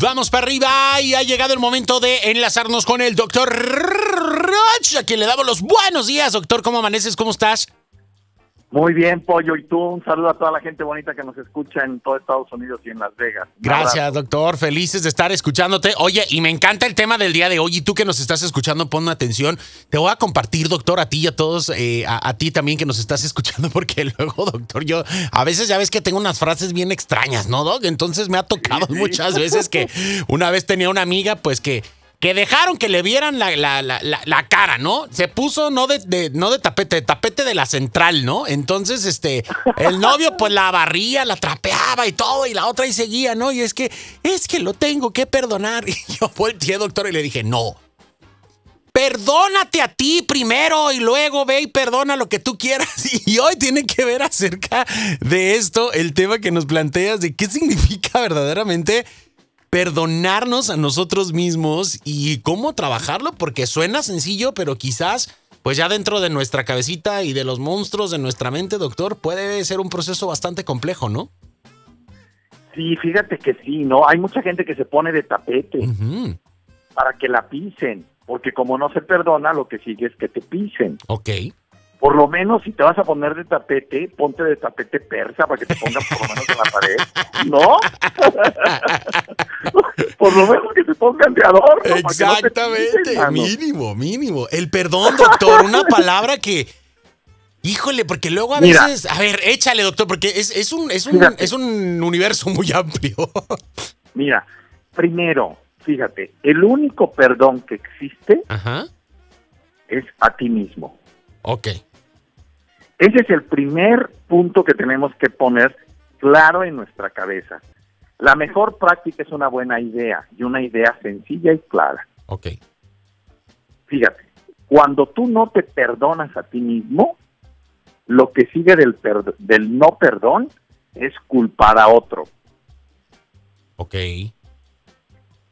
Vamos para arriba y ha llegado el momento de enlazarnos con el doctor Roch, a quien le damos los buenos días. Doctor, ¿cómo amaneces? ¿Cómo estás? Muy bien, Pollo. Y tú, un saludo a toda la gente bonita que nos escucha en todo Estados Unidos y en Las Vegas. Gracias, doctor. Felices de estar escuchándote. Oye, y me encanta el tema del día de hoy. Y tú que nos estás escuchando, pon atención. Te voy a compartir, doctor, a ti y a todos, eh, a, ti también que nos estás escuchando, porque luego, doctor, yo a veces ya ves que tengo unas frases bien extrañas, ¿no, doc? Entonces me ha tocado muchas veces que una vez tenía una amiga, pues que que dejaron que le vieran la, la, la, la cara, ¿no? Se puso no de, no de tapete, de tapete de la central, ¿no? Entonces, este, el novio pues la barría, la trapeaba y todo, y la otra ahí seguía, ¿no? Y es que, es que lo tengo que perdonar. Y yo volteé, doctor, y le dije, no. Perdónate a ti primero y luego ve y perdona lo que tú quieras. Y hoy tiene que ver acerca de esto, el tema que nos planteas de qué significa verdaderamente perdonarnos a nosotros mismos y cómo trabajarlo, porque suena sencillo, pero quizás, pues ya dentro de nuestra cabecita y de los monstruos de nuestra mente, doctor, puede ser un proceso bastante complejo, ¿no? Sí, fíjate que sí, ¿no? Hay mucha gente que se pone de tapete para que la pisen, porque como no se perdona, lo que sigue es que te pisen. Ok por lo menos si te vas a poner de tapete, ponte de tapete persa para que te pongas por lo menos en la pared, ¿no? por lo menos que te pongan de adorno. Exactamente, mínimo, mínimo. El perdón, doctor, una palabra que... Híjole, porque luego a veces... a ver, échale, doctor, porque es, es, un, es, un, es un universo muy amplio. mira, primero, fíjate, el único perdón que existe es a ti mismo. Ok. Ese es el primer punto que tenemos que poner claro en nuestra cabeza. La mejor práctica es una buena idea y una idea sencilla y clara. Ok. Fíjate, cuando tú no te perdonas a ti mismo, lo que sigue del, del no perdón es culpar a otro. Ok.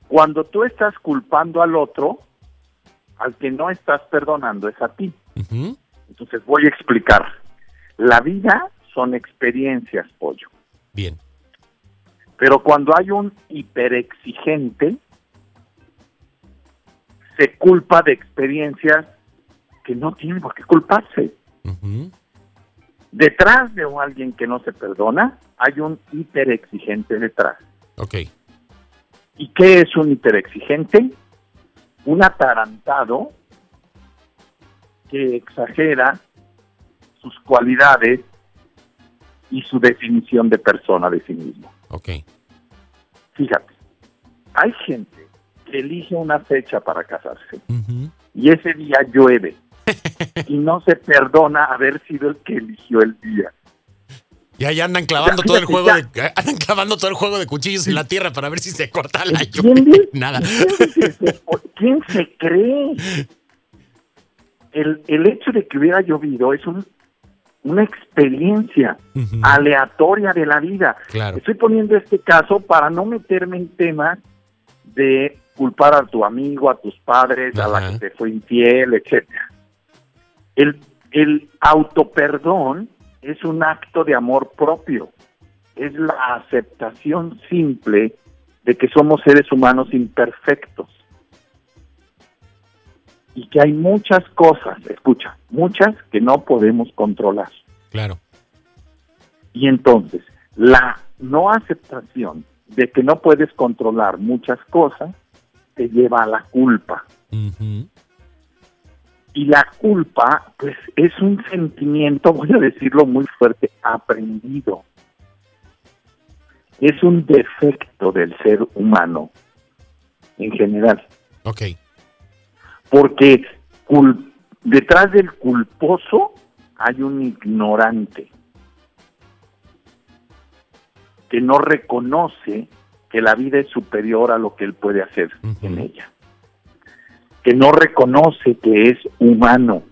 Cuando tú estás culpando al otro, al que no estás perdonando es a ti. Entonces voy a explicar. La vida son experiencias, pollo. Bien. Pero cuando hay un hiperexigente, se culpa de experiencias que no tienen por qué culparse. Detrás de alguien que no se perdona, hay un hiperexigente detrás. Ok. ¿Y qué es un hiperexigente? Un atarantado que exagera sus cualidades y su definición de persona de sí mismo. Ok. Fíjate, hay gente que elige una fecha para casarse y ese día llueve y no se perdona haber sido el que eligió el día. Y ahí andan clavando todo el juego de, andan clavando todo el juego de cuchillos en la tierra para ver si se corta la lluvia. Nada. ¿Quién se cree? El, el hecho de que hubiera llovido es un, una experiencia aleatoria de la vida. Estoy poniendo este caso para no meterme en temas de culpar a tu amigo, a tus padres, a la que te fue infiel, etcétera. El, el autoperdón es un acto de amor propio, es la aceptación simple de que somos seres humanos imperfectos y que hay muchas cosas, escucha, muchas que no podemos controlar. Claro. Y entonces, la no aceptación de que no puedes controlar muchas cosas te lleva a la culpa. Y la culpa, pues, es un sentimiento, voy a decirlo muy fuerte, aprendido. Es un defecto del ser humano en general. Ok porque detrás del culposo hay un ignorante que no reconoce que la vida es superior a lo que él puede hacer en ella, que no reconoce que es humano,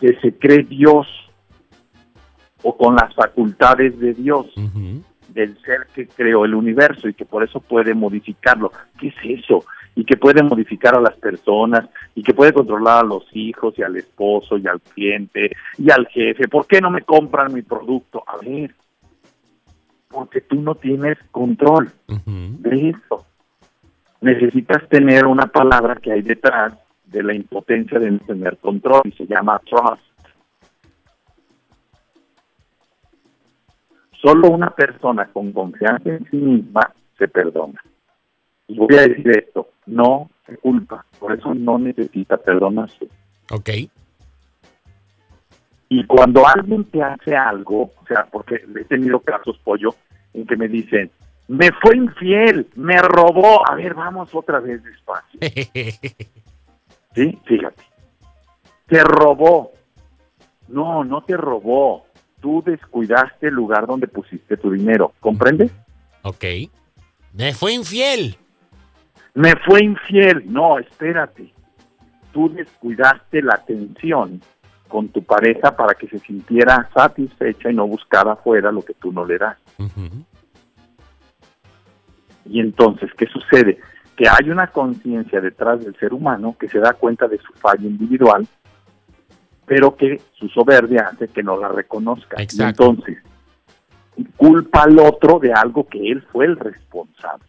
que se cree Dios o con las facultades de Dios, del ser que creó el universo y que por eso puede modificarlo. ¿Qué es eso? Y que puede modificar a las personas y que puede controlar a los hijos y al esposo y al cliente y al jefe. ¿Por qué no me compran mi producto? A ver, porque tú no tienes control de eso. Necesitas tener una palabra que hay detrás de la impotencia de no tener control y se llama trust. Solo una persona con confianza en sí misma se perdona. Y voy a decir esto, no se culpa, por eso no necesita perdonarse. Ok. Y cuando alguien te hace algo, o sea, porque he tenido casos, pollo, en que me dicen, me fue infiel, me robó. A ver, vamos otra vez despacio. ¿Sí? Fíjate. Te robó. No, no te robó. Tú descuidaste el lugar donde pusiste tu dinero. ¿Comprende? Ok. Me fue infiel. Me fue infiel. No, espérate. Tú descuidaste la atención con tu pareja para que se sintiera satisfecha y no buscara afuera lo que tú no le das. Y entonces, ¿qué sucede? Que hay una conciencia detrás del ser humano que se da cuenta de su fallo individual, pero que su soberbia hace que no la reconozca. Y entonces, culpa al otro de algo que él fue el responsable.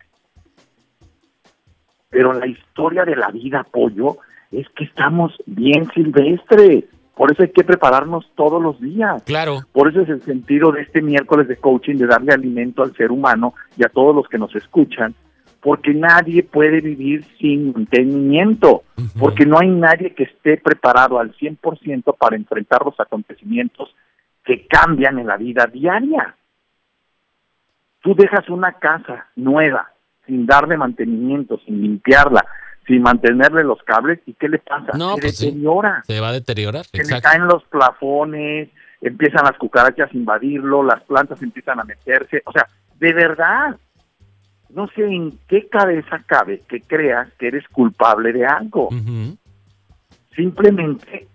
Pero la historia de la vida, pollo, es que estamos bien silvestres. Por eso hay que prepararnos todos los días. Claro. Por eso es el sentido de este miércoles de coaching, de darle alimento al ser humano y a todos los que nos escuchan, porque nadie puede vivir sin mantenimiento, porque no hay nadie que esté preparado al 100% para enfrentar los acontecimientos que cambian en la vida diaria. Tú dejas una casa nueva, sin darle mantenimiento, sin limpiarla, sin mantenerle los cables y ¿qué le pasa? No, se pues deteriora. Se va a deteriorar. Se le caen los plafones, empiezan las cucarachas a invadirlo, las plantas empiezan a meterse, o sea, de verdad, no sé en qué cabeza cabe que creas que eres culpable de algo. Simplemente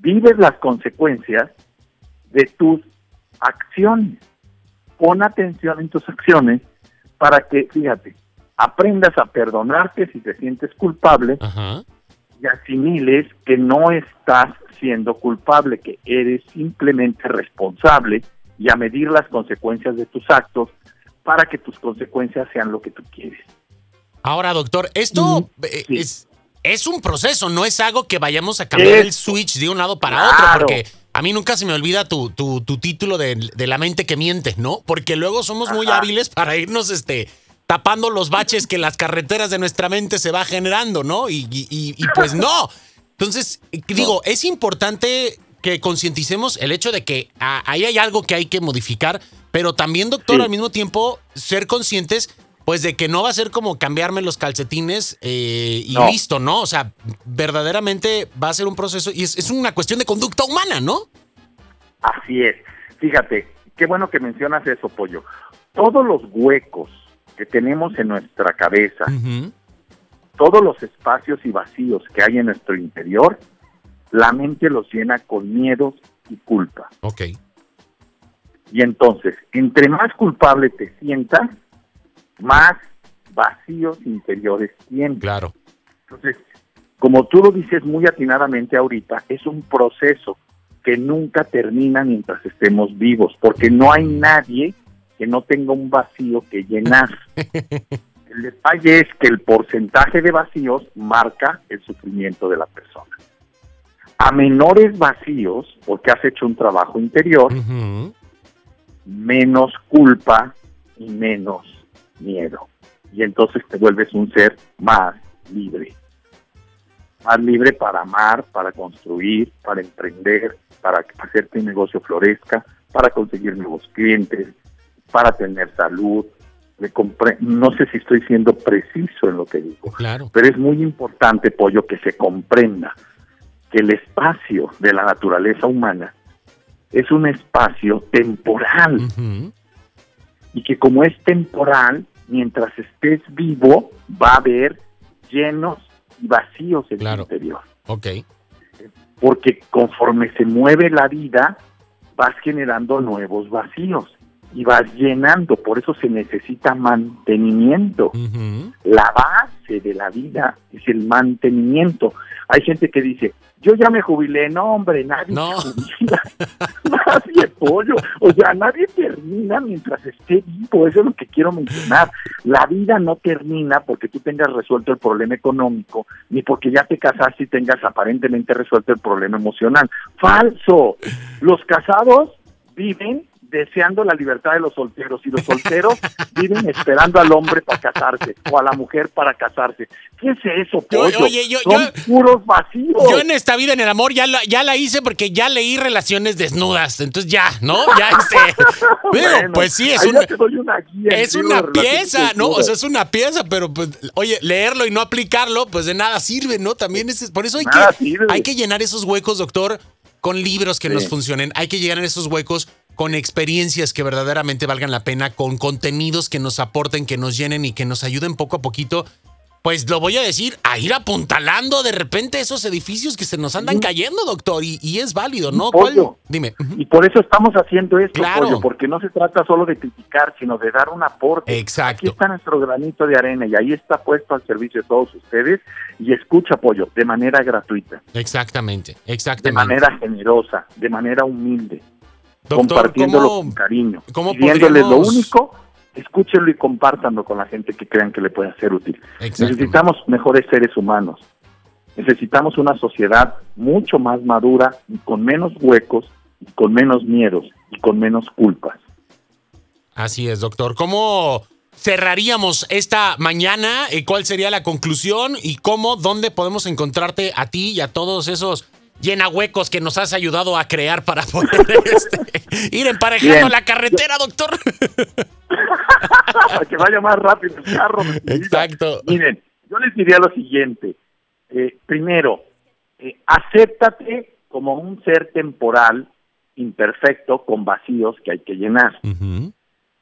vives las consecuencias de tus acciones. Pon atención en tus acciones para que, fíjate, aprendas a perdonarte si te sientes culpable y asimiles que no estás siendo culpable, que eres simplemente responsable y a medir las consecuencias de tus actos para que tus consecuencias sean lo que tú quieres. Ahora, doctor, esto eh, es, es un proceso, no es algo que vayamos a cambiar el switch de un lado para otro, porque a mí nunca se me olvida tu, tu, título de, la mente que miente, ¿no? Porque luego somos muy hábiles para irnos este tapando los baches que las carreteras de nuestra mente se va generando, ¿no? Y, pues no. Entonces, digo, es importante que concienticemos el hecho de que ahí hay algo que hay que modificar, pero también, doctor, al mismo tiempo, ser conscientes, pues, de que no va a ser como cambiarme los calcetines eh, y listo, ¿no? O sea, verdaderamente va a ser un proceso y es, es una cuestión de conducta humana, ¿no? Así es. Fíjate, qué bueno que mencionas eso, Pollo. Todos los huecos que tenemos en nuestra cabeza, todos los espacios y vacíos que hay en nuestro interior, la mente los llena con miedos y culpa. Ok. Y entonces, entre más culpable te sientas, más vacíos interiores tienes. Claro. Entonces, como tú lo dices muy atinadamente ahorita, es un proceso que nunca termina mientras estemos vivos, porque no hay nadie que no tenga un vacío que llenar. El detalle es que el porcentaje de vacíos marca el sufrimiento de la persona. A menores vacíos, porque has hecho un trabajo interior, menos culpa y menos miedo. Y entonces te vuelves un ser más libre. Más libre para amar, para construir, para emprender, para hacer que tu negocio florezca, para conseguir nuevos clientes, para tener salud. no sé si estoy siendo preciso en lo que digo, claro. pero es muy importante, Pollo, que se comprenda que el espacio de la naturaleza humana es un espacio temporal y que como es temporal, mientras estés vivo, va a haber llenos y vacíos en el interior. Ok. Porque conforme se mueve la vida, vas generando nuevos vacíos y vas llenando, por eso se necesita mantenimiento. La base de la vida es el mantenimiento. Hay gente que dice, yo ya me jubilé, no hombre, nadie no. se jubila, nadie pollo, o sea, nadie termina mientras esté vivo, eso es lo que quiero mencionar. La vida no termina porque tú tengas resuelto el problema económico, ni porque ya te casaste y tengas aparentemente resuelto el problema emocional. Falso. Los casados viven deseando la libertad de los solteros y los solteros viven esperando al hombre para casarse o a la mujer para casarse. ¿Qué es eso, pollo? Oye, yo, Son puros vacíos. Yo en esta vida en el amor ya la, ya la hice porque ya leí relaciones desnudas, entonces ya, ¿no? Ya hice. bueno, pues sí, es una, es una pieza, ¿no? O sea, es una pieza, pero pues, oye, leerlo y no aplicarlo, pues de nada sirve, ¿no? También es, por eso hay que, hay que llenar esos huecos, doctor, con libros que nos funcionen. Hay que llegar en esos huecos con experiencias que verdaderamente valgan la pena, con contenidos que nos aporten, que nos llenen y que nos ayuden poco a poquito. Pues lo voy a decir, a ir apuntalando de repente esos edificios que se nos andan cayendo, doctor, y, es válido, ¿no? Dime. Y por eso estamos haciendo esto, claro. porque no se trata solo de criticar, sino de dar un aporte. Exacto. Aquí está nuestro granito de arena y ahí está puesto al servicio de todos ustedes y escucha, apoyo de manera gratuita. Exactamente, exactamente. De manera generosa, de manera humilde compartiéndolo con cariño, lo único, escúchenlo y compártanlo con la gente que crean que le puede ser útil. Necesitamos mejores seres humanos. Necesitamos una sociedad mucho más madura y con menos huecos y con menos miedos y con menos culpas. Así es, doctor. ¿Cómo cerraríamos esta mañana? ¿Cuál sería la conclusión? ¿Y cómo, dónde podemos encontrarte a ti y a todos esos llena huecos que nos has ayudado a crear para poder este, ir emparejando la carretera, doctor. para que vaya más rápido el carro. Exacto. Miren, yo les diría lo siguiente. Eh, primero, eh, acéptate como un ser temporal, imperfecto, con vacíos que hay que llenar.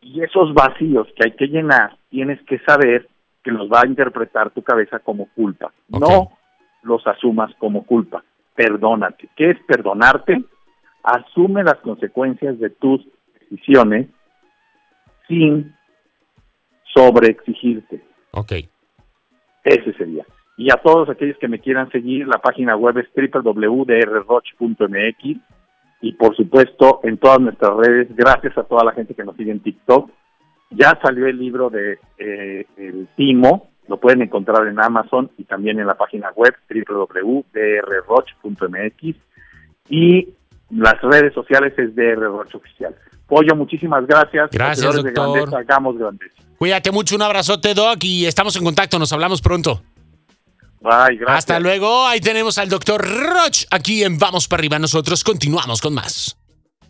Y esos vacíos que hay que llenar, tienes que saber que los va a interpretar tu cabeza como culpa. No los asumas como culpa perdónate. ¿Qué es perdonarte? Asume las consecuencias de tus decisiones sin sobreexigirte. Ok. Ese sería. Y a todos aquellos que me quieran seguir, la página web es www.drroch.mx y por supuesto en todas nuestras redes, gracias a toda la gente que nos sigue en TikTok. Ya salió el libro de eh, El Timo, lo pueden encontrar en Amazon y también en la página web www.drroch.mx y las redes sociales es drroch oficial. Pollo, muchísimas gracias. Gracias, doctor. hagamos grandes. Cuídate mucho, un abrazote, Doc, y estamos en contacto. Nos hablamos pronto. Bye, gracias. Hasta luego. Ahí tenemos al doctor Roch aquí en Vamos para arriba. Nosotros continuamos con más.